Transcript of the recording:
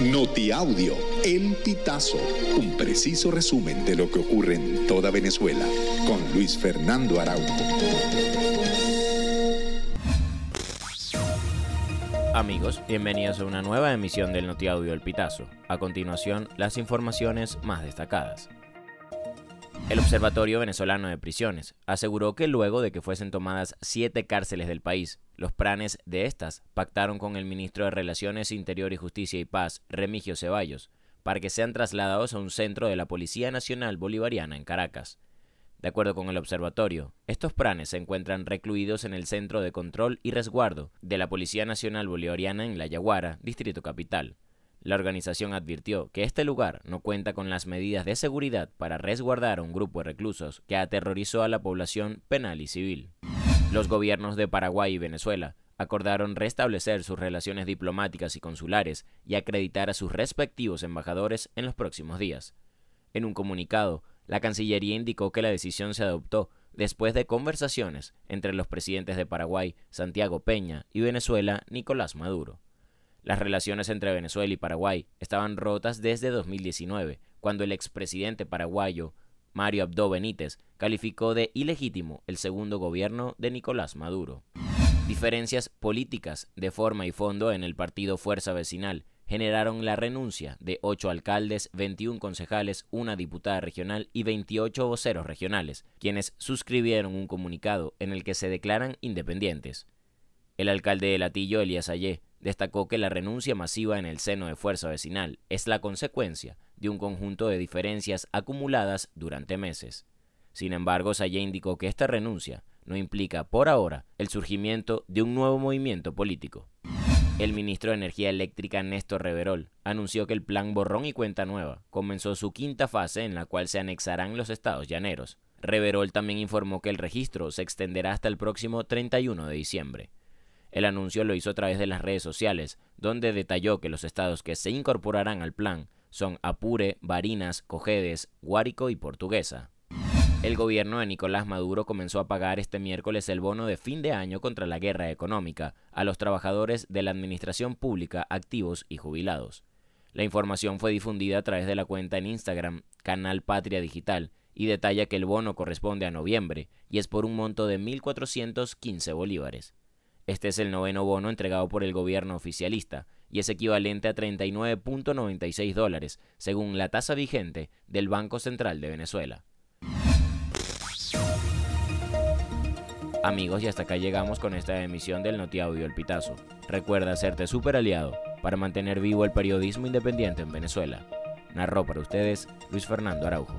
Notiaudio, El Pitazo, un preciso resumen de lo que ocurre en toda Venezuela, con Luis Fernando Araújo. Amigos, bienvenidos a una nueva emisión del Notiaudio El Pitazo. A continuación, las informaciones más destacadas. El Observatorio Venezolano de Prisiones aseguró que luego de que fuesen tomadas siete cárceles del país, los planes de estas pactaron con el ministro de Relaciones Interior y Justicia y Paz, Remigio Ceballos, para que sean trasladados a un centro de la Policía Nacional Bolivariana en Caracas. De acuerdo con el observatorio, estos planes se encuentran recluidos en el Centro de Control y Resguardo de la Policía Nacional Bolivariana en La Yaguara, Distrito Capital. La organización advirtió que este lugar no cuenta con las medidas de seguridad para resguardar a un grupo de reclusos que aterrorizó a la población penal y civil. Los gobiernos de Paraguay y Venezuela acordaron restablecer sus relaciones diplomáticas y consulares y acreditar a sus respectivos embajadores en los próximos días. En un comunicado, la Cancillería indicó que la decisión se adoptó después de conversaciones entre los presidentes de Paraguay, Santiago Peña, y Venezuela, Nicolás Maduro. Las relaciones entre Venezuela y Paraguay estaban rotas desde 2019, cuando el expresidente paraguayo Mario Abdo Benítez calificó de ilegítimo el segundo gobierno de Nicolás Maduro. Diferencias políticas de forma y fondo en el partido Fuerza Vecinal generaron la renuncia de ocho alcaldes, 21 concejales, una diputada regional y 28 voceros regionales, quienes suscribieron un comunicado en el que se declaran independientes. El alcalde de Latillo, Elías Ayé, destacó que la renuncia masiva en el seno de Fuerza Vecinal es la consecuencia de un conjunto de diferencias acumuladas durante meses. Sin embargo, Sayé indicó que esta renuncia no implica, por ahora, el surgimiento de un nuevo movimiento político. El ministro de Energía Eléctrica Néstor Reverol anunció que el plan Borrón y Cuenta Nueva comenzó su quinta fase en la cual se anexarán los estados llaneros. Reverol también informó que el registro se extenderá hasta el próximo 31 de diciembre. El anuncio lo hizo a través de las redes sociales, donde detalló que los estados que se incorporarán al plan son Apure, Barinas, Cojedes, Guárico y Portuguesa. El gobierno de Nicolás Maduro comenzó a pagar este miércoles el bono de fin de año contra la guerra económica a los trabajadores de la administración pública activos y jubilados. La información fue difundida a través de la cuenta en Instagram, Canal Patria Digital, y detalla que el bono corresponde a noviembre y es por un monto de 1.415 bolívares. Este es el noveno bono entregado por el gobierno oficialista y es equivalente a 39.96 dólares, según la tasa vigente del Banco Central de Venezuela. Amigos, y hasta acá llegamos con esta emisión del Notiaudio El Pitazo. Recuerda hacerte super aliado para mantener vivo el periodismo independiente en Venezuela. Narró para ustedes Luis Fernando Araujo.